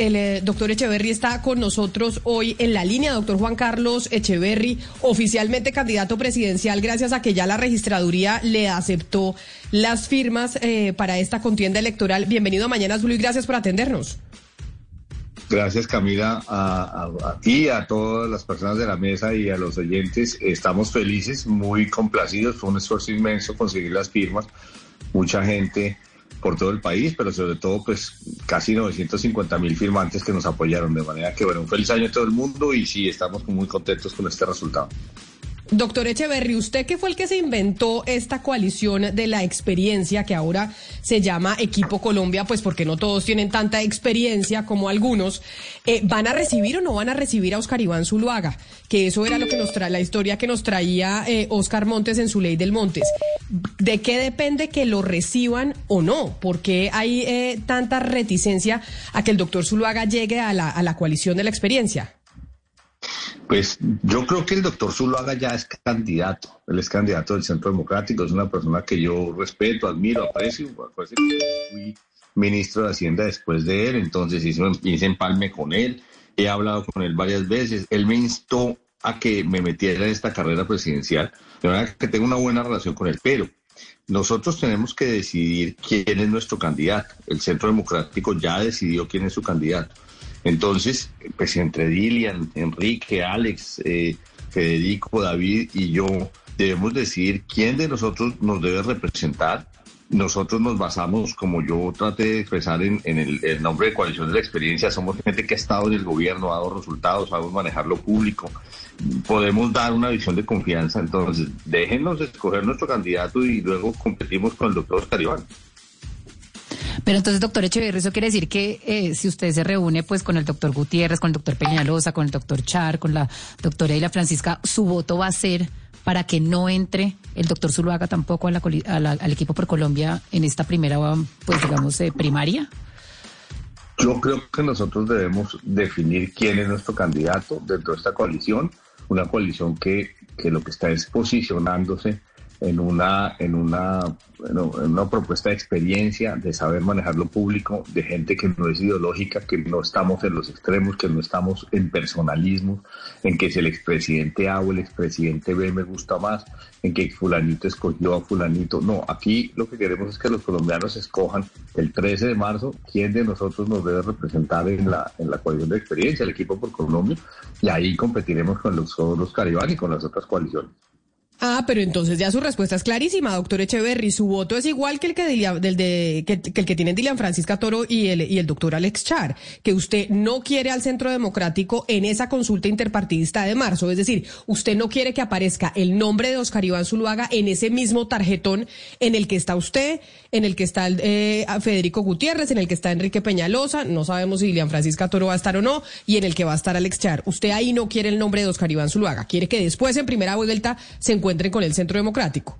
el eh, doctor Echeverry está con nosotros hoy en la línea. Doctor Juan Carlos Echeverry, oficialmente candidato presidencial, gracias a que ya la registraduría le aceptó las firmas eh, para esta contienda electoral. Bienvenido a Mañana Azul y gracias por atendernos. Gracias Camila, a, ti, a todas las personas de la mesa y a los oyentes. Estamos felices, muy complacidos. Fue un esfuerzo inmenso conseguir las firmas. Mucha gente por todo el país, pero sobre todo pues casi 950 mil firmantes que nos apoyaron. De manera que bueno, un feliz año a todo el mundo y sí, estamos muy contentos con este resultado. Doctor Echeverry, usted que fue el que se inventó esta coalición de la experiencia que ahora se llama Equipo Colombia, pues porque no todos tienen tanta experiencia como algunos, eh, ¿van a recibir o no van a recibir a Oscar Iván Zuluaga? Que eso era lo que nos trae, la historia que nos traía eh, Oscar Montes en su ley del Montes. ¿De qué depende que lo reciban o no? ¿Por qué hay eh, tanta reticencia a que el doctor Zuluaga llegue a la, coalición de la experiencia? Pues yo creo que el doctor Zuluaga ya es candidato, él es candidato del Centro Democrático, es una persona que yo respeto, admiro, aprecio, aprecio fui ministro de Hacienda después de él, entonces hice, hice empalme con él, he hablado con él varias veces, él me instó a que me metiera en esta carrera presidencial, de verdad que tengo una buena relación con él, pero nosotros tenemos que decidir quién es nuestro candidato, el Centro Democrático ya decidió quién es su candidato. Entonces, pues entre Dilian, Enrique, Alex, eh, Federico, David y yo debemos decidir quién de nosotros nos debe representar. Nosotros nos basamos, como yo traté de expresar en, el, nombre de Coalición de la Experiencia, somos gente que ha estado en el gobierno, ha dado resultados, sabemos manejar lo público, podemos dar una visión de confianza. Entonces, déjenos escoger nuestro candidato y luego competimos con el doctor Oscar Iván. Pero entonces, doctor Echeverri, eso quiere decir que eh, si usted se reúne pues con el doctor Gutiérrez, con el doctor Peñalosa, con el doctor Char, con la doctora Eila Francisca, su voto va a ser para que no entre el doctor Zuluaga tampoco a al equipo por Colombia en esta primera, pues digamos, eh, primaria? Yo creo que nosotros debemos definir quién es nuestro candidato dentro de esta coalición, una coalición que, que lo que está es posicionándose en una, en una, en una propuesta de experiencia, de saber manejar lo público, de gente que no es ideológica, que no estamos en los extremos, que no estamos en personalismo, en que si el expresidente A o el expresidente B me gusta más, en que fulanito escogió a fulanito. No, aquí lo que queremos es que los colombianos escojan el 13 de marzo quién de nosotros nos debe representar en la, en la coalición de experiencia, el equipo por Colombia, y ahí competiremos con los, los Caribán y con las otras coaliciones. Ah, pero entonces ya su respuesta es clarísima, doctor Echeverry. Su voto es igual que el que, del de, que, el que tienen Dilian Francisca Toro y el, y el doctor Alex Char, que usted no quiere al Centro Democrático en esa consulta interpartidista de marzo. Es decir, usted no quiere que aparezca el nombre de Oscar Iván Zuluaga en ese mismo tarjetón en el que está usted, en el que está eh, Federico Gutiérrez, en el que está Enrique Peñalosa, no sabemos si Dilian Francisca Toro va a estar o no, y en el que va a estar Alex Char. Usted ahí no quiere el nombre de Oscar Iván Zuluaga, quiere que después en primera vuelta se encuentre encuentren con el Centro Democrático?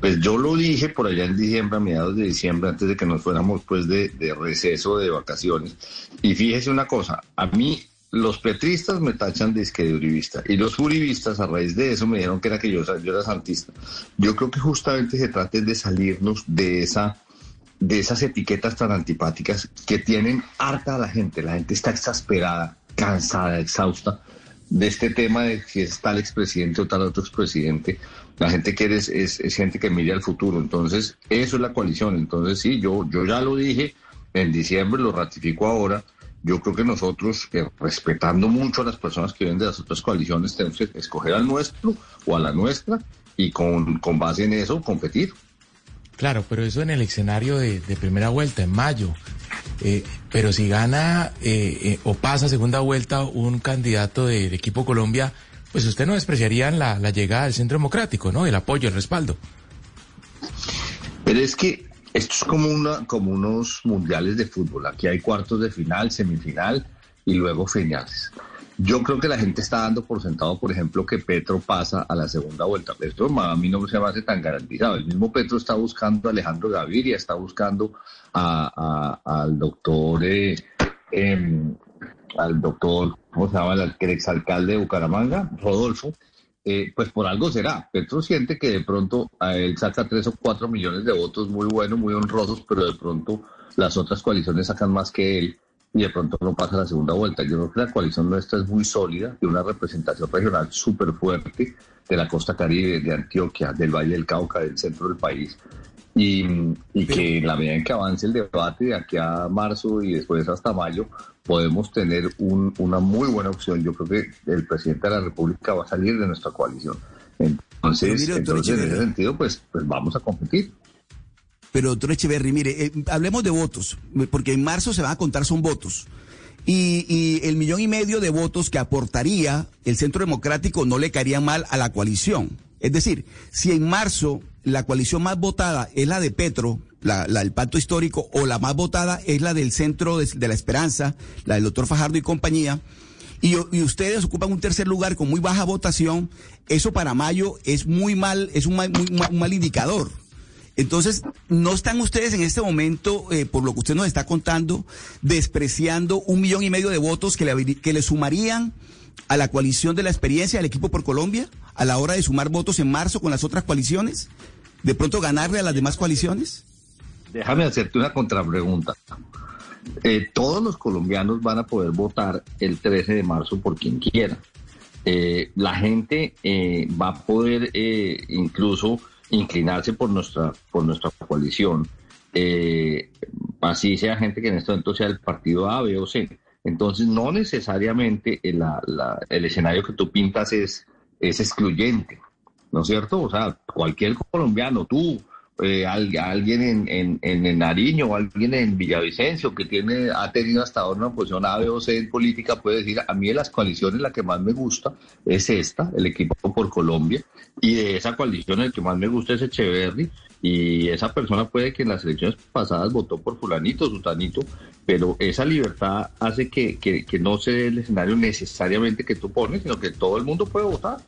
Pues yo lo dije por allá en diciembre, a mediados de diciembre, antes de que nos fuéramos pues de, receso de vacaciones. Y fíjese una cosa, a mí los petristas me tachan de uribista y los uribistas a raíz de eso me dijeron que era que yo, yo era santista. Yo creo que justamente se trata de salirnos de esa de esas etiquetas tan antipáticas que tienen harta a la gente. La gente está exasperada, cansada, exhausta de este tema de si es tal expresidente o tal otro expresidente. La gente quiere es, es, gente que mire al futuro. Entonces, eso es la coalición. Entonces, sí, yo, yo ya lo dije en diciembre, lo ratifico ahora. Yo creo que nosotros, respetando mucho a las personas que vienen de las otras coaliciones, tenemos que escoger al nuestro o a la nuestra y con, con base en eso competir. Claro, pero eso en el escenario de primera vuelta, en mayo. Eh, pero si gana eh, eh, o pasa segunda vuelta un candidato del equipo Colombia, pues usted no despreciaría la, llegada del Centro Democrático, ¿no? El apoyo, el respaldo. Pero es que esto es como, una, como unos mundiales de fútbol. Aquí hay cuartos de final, semifinal y luego finales. Yo creo que la gente está dando por sentado, por ejemplo, que Petro pasa a la segunda vuelta. Esto a mí no se me hace tan garantizado. El mismo Petro está buscando a Alejandro Gaviria, está buscando al doctor, eh, em, al doctor, ¿cómo se llama? El, exalcalde de Bucaramanga, Rodolfo. Eh, pues por algo será. Petro siente que de pronto a él saca tres o cuatro millones de votos muy buenos, muy honrosos, pero de pronto las otras coaliciones sacan más que él y de pronto no pasa la segunda vuelta. Yo creo que la coalición nuestra es muy sólida, tiene una representación regional súper fuerte de la costa caribe, de Antioquia, del Valle del Cauca, del centro del país. Y, y que en la medida en que avance el debate de aquí a marzo y después hasta mayo, podemos tener un, una muy buena opción. Yo creo que el presidente de la República va a salir de nuestra coalición. Entonces, entonces en ese sentido, pues, pues vamos a competir. Pero, doctor Echeverry, mire, eh, hablemos de votos, porque en marzo se van a contar son votos. Y, y, el millón y medio de votos que aportaría el Centro Democrático no le caería mal a la coalición. Es decir, si en marzo la coalición más votada es la de Petro, la, del pacto histórico, o la más votada es la del Centro de, la Esperanza, la del doctor Fajardo y compañía, y, ustedes ocupan un tercer lugar con muy baja votación, eso para mayo es muy mal, es un mal, un mal indicador. Entonces, ¿no están ustedes en este momento, eh, por lo que usted nos está contando, despreciando un millón y medio de votos que le, que le sumarían a la coalición de la experiencia del equipo por Colombia a la hora de sumar votos en marzo con las otras coaliciones? ¿De pronto ganarle a las demás coaliciones? Déjame hacerte una contrapregunta. Eh, todos los colombianos van a poder votar el 13 de marzo por quien quiera. Eh, la gente va a poder incluso inclinarse por nuestra, por nuestra coalición, eh, así sea gente que en este momento sea el partido A, B o C. Entonces, no necesariamente la, la, el escenario que tú pintas es, es excluyente, ¿no es cierto? O sea, cualquier colombiano, tú, eh, alguien en, en, en, Nariño o alguien en Villavicencio que tiene, ha tenido hasta ahora una posición A, B o C en política puede decir, a mí de las coaliciones la que más me gusta es esta, el equipo por Colombia, y de esa coalición el que más me gusta es Echeverry, y esa persona puede que en las elecciones pasadas votó por fulanito, sutanito, pero esa libertad hace que, que, que no sea el escenario necesariamente que tú pones, sino que todo el mundo puede votar.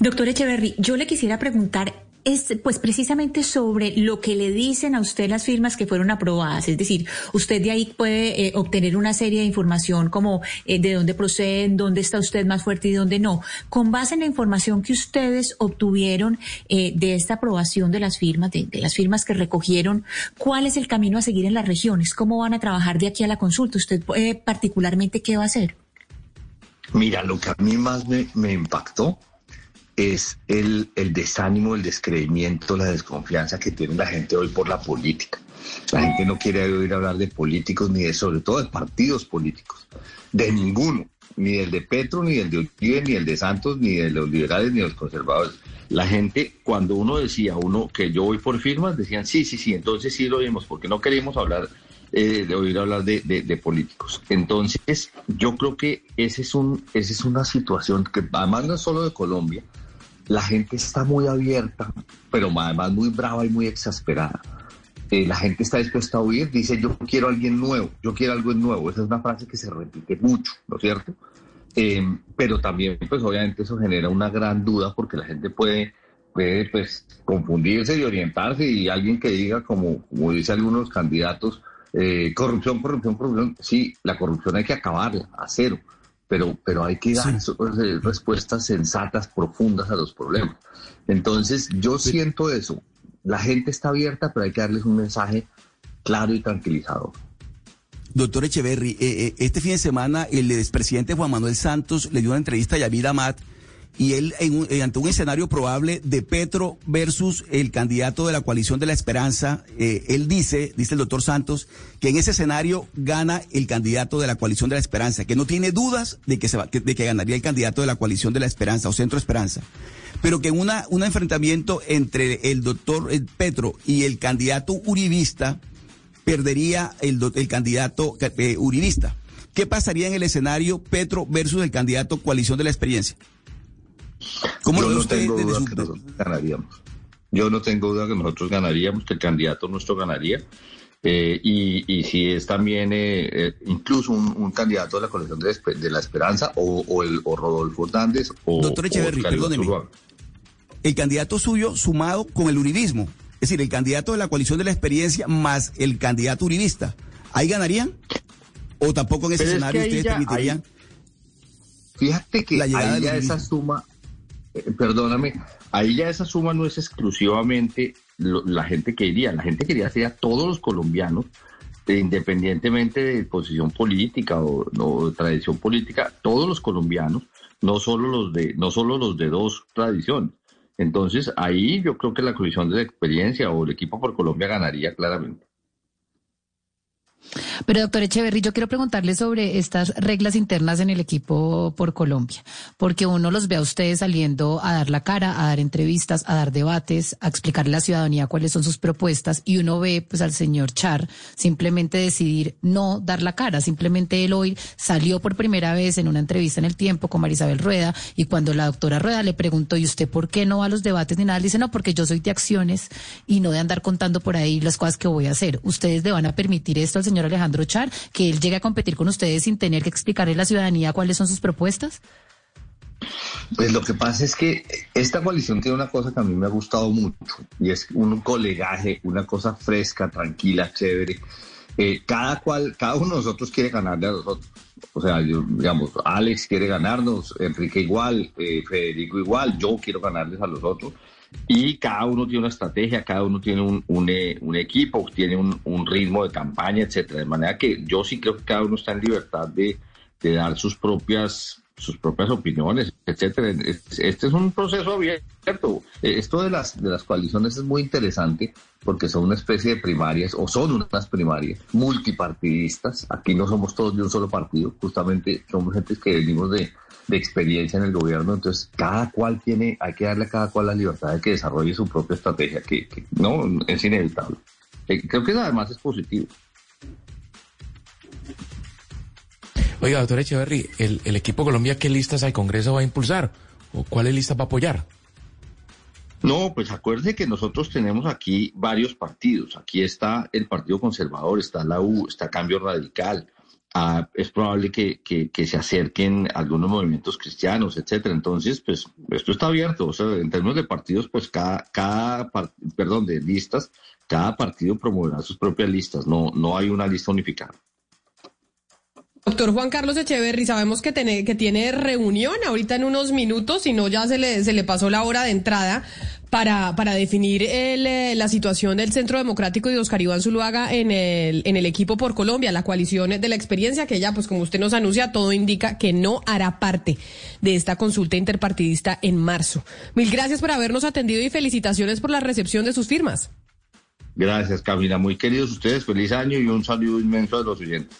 Doctor Echeverry, yo le quisiera preguntar es pues precisamente sobre lo que le dicen a usted las firmas que fueron aprobadas. Es decir, usted de ahí puede eh, obtener una serie de información como eh, de dónde proceden, dónde está usted más fuerte y dónde no. Con base en la información que ustedes obtuvieron eh, de esta aprobación de las firmas, de, las firmas que recogieron, ¿cuál es el camino a seguir en las regiones? ¿Cómo van a trabajar de aquí a la consulta? ¿Usted particularmente qué va a hacer? Mira, lo que a mí más me impactó es el, el, desánimo, el descreimiento, la desconfianza que tiene la gente hoy por la política. La gente no quiere oír hablar de políticos, ni de, sobre todo de partidos políticos, de ninguno, ni del de Petro, ni del de Uribe, ni el de Santos, ni de los liberales, ni de los conservadores. La gente, cuando uno decía, uno que yo voy por firmas, decían, sí, sí, sí, entonces sí lo vimos, porque no queríamos hablar eh, de oír hablar de, de, políticos. Entonces, yo creo que ese es un, esa es una situación que además no solo de Colombia, la gente está muy abierta, pero además muy brava y muy exasperada. Eh, la gente está dispuesta a oír, dice yo quiero a alguien nuevo, yo quiero algo nuevo. Esa es una frase que se repite mucho, ¿no es cierto? Eh, pero también, pues obviamente eso genera una gran duda porque la gente puede, puede pues confundirse y orientarse y alguien que diga, como, como dice algunos candidatos, eh, corrupción, corrupción, corrupción. Sí, la corrupción hay que acabarla, a cero pero, pero hay que dar sí. respuestas sensatas, profundas a los problemas. Entonces, yo siento eso. La gente está abierta, pero hay que darles un mensaje claro y tranquilizador. Doctor Echeverry, eh, eh, este fin de semana el expresidente Juan Manuel Santos le dio una entrevista a Yavid Amat y él en un, ante un escenario probable de Petro versus el candidato de la coalición de la esperanza, eh, él dice, dice el doctor Santos, que en ese escenario gana el candidato de la coalición de la esperanza, que no tiene dudas de que, se va, de que ganaría el candidato de la coalición de la esperanza o centro esperanza, pero que en un enfrentamiento entre el doctor Petro y el candidato uribista, perdería el, el candidato eh, uribista. ¿Qué pasaría en el escenario Petro versus el candidato coalición de la experiencia? ¿Cómo Yo no tengo duda su... que nosotros ganaríamos. Yo no tengo duda que nosotros ganaríamos, que el candidato nuestro ganaría. Eh, y, y, si es también eh, eh, incluso un, un, candidato de la coalición de, de la esperanza o, o, el, o Rodolfo Hernández o Doctor Echeverry, perdóneme. El candidato suyo sumado con el uribismo, es decir, el candidato de la coalición de la experiencia más el candidato uribista, ¿ahí ganarían? ¿O tampoco en ese Pero escenario es que ustedes ya, permitirían? Ahí, fíjate que la llegada ahí ya esa suma eh, perdóname, ahí ya esa suma no es exclusivamente la gente que iría, la gente quería ser a todos los colombianos independientemente de posición política o, tradición política, todos los colombianos, no solo los de, no solo los de dos tradiciones. Entonces ahí yo creo que la colisión de experiencia o el equipo por Colombia ganaría claramente. Pero doctor Echeverry, yo quiero preguntarle sobre estas reglas internas en el equipo por Colombia, porque uno los ve a ustedes saliendo a dar la cara, a dar entrevistas, a dar debates, a explicarle a la ciudadanía cuáles son sus propuestas, y uno ve pues al señor Char simplemente decidir no dar la cara, simplemente él hoy salió por primera vez en una entrevista en el tiempo con Marisabel Rueda, y cuando la doctora Rueda le preguntó, ¿y usted por qué no va a los debates ni nada? Él dice, no, porque yo soy de acciones y no de andar contando por ahí las cosas que voy a hacer. ¿Ustedes le van a permitir esto al señor Alejandro Char, que él llegue a competir con ustedes sin tener que explicarle a la ciudadanía cuáles son sus propuestas? Pues lo que pasa es que esta coalición tiene una cosa que a mí me ha gustado mucho y es un colegaje, una cosa fresca, tranquila, chévere. Eh, cada cual, cada uno de nosotros quiere ganarle a nosotros. O sea, digamos, Alex quiere ganarnos, Enrique igual, eh, Federico igual, yo quiero ganarles a los otros y cada uno tiene una estrategia, cada uno tiene un, un, eh, equipo, tiene un, ritmo de campaña, etcétera. De manera que yo sí creo que cada uno está en libertad de, dar sus propias sus propias opiniones, etcétera. Este es un proceso abierto. Eh, esto de las de las coaliciones es muy interesante porque son una especie de primarias o son unas primarias multipartidistas. Aquí no somos todos de un solo partido, justamente somos gente que venimos de de experiencia en el gobierno, entonces cada cual tiene, hay que darle a cada cual la libertad de que desarrolle su propia estrategia, que, no es inevitable. Eh, creo que además es positivo. Oiga, doctor Echeverry, ¿el, ¿el equipo Colombia qué listas al Congreso va a impulsar? ¿O cuáles listas va a apoyar? No, pues acuérdese que nosotros tenemos aquí varios partidos. Aquí está el Partido Conservador, está la U, está Cambio Radical, es probable que, se acerquen algunos movimientos cristianos, etcétera. Entonces, pues esto está abierto. O sea, en términos de partidos, pues cada, cada perdón, de listas, cada partido promoverá sus propias listas. No, no hay una lista unificada. Doctor Juan Carlos Echeverry, sabemos que tiene, que tiene reunión ahorita en unos minutos, si no ya se le, se le pasó la hora de entrada para, para definir el, eh, la situación del Centro Democrático de Oscar Iván Zuluaga en el, en el equipo por Colombia, la coalición de la experiencia, que ya, pues como usted nos anuncia, todo indica que no hará parte de esta consulta interpartidista en marzo. Mil gracias por habernos atendido y felicitaciones por la recepción de sus firmas. Gracias, Camila. Muy queridos ustedes, feliz año y un saludo inmenso a los oyentes.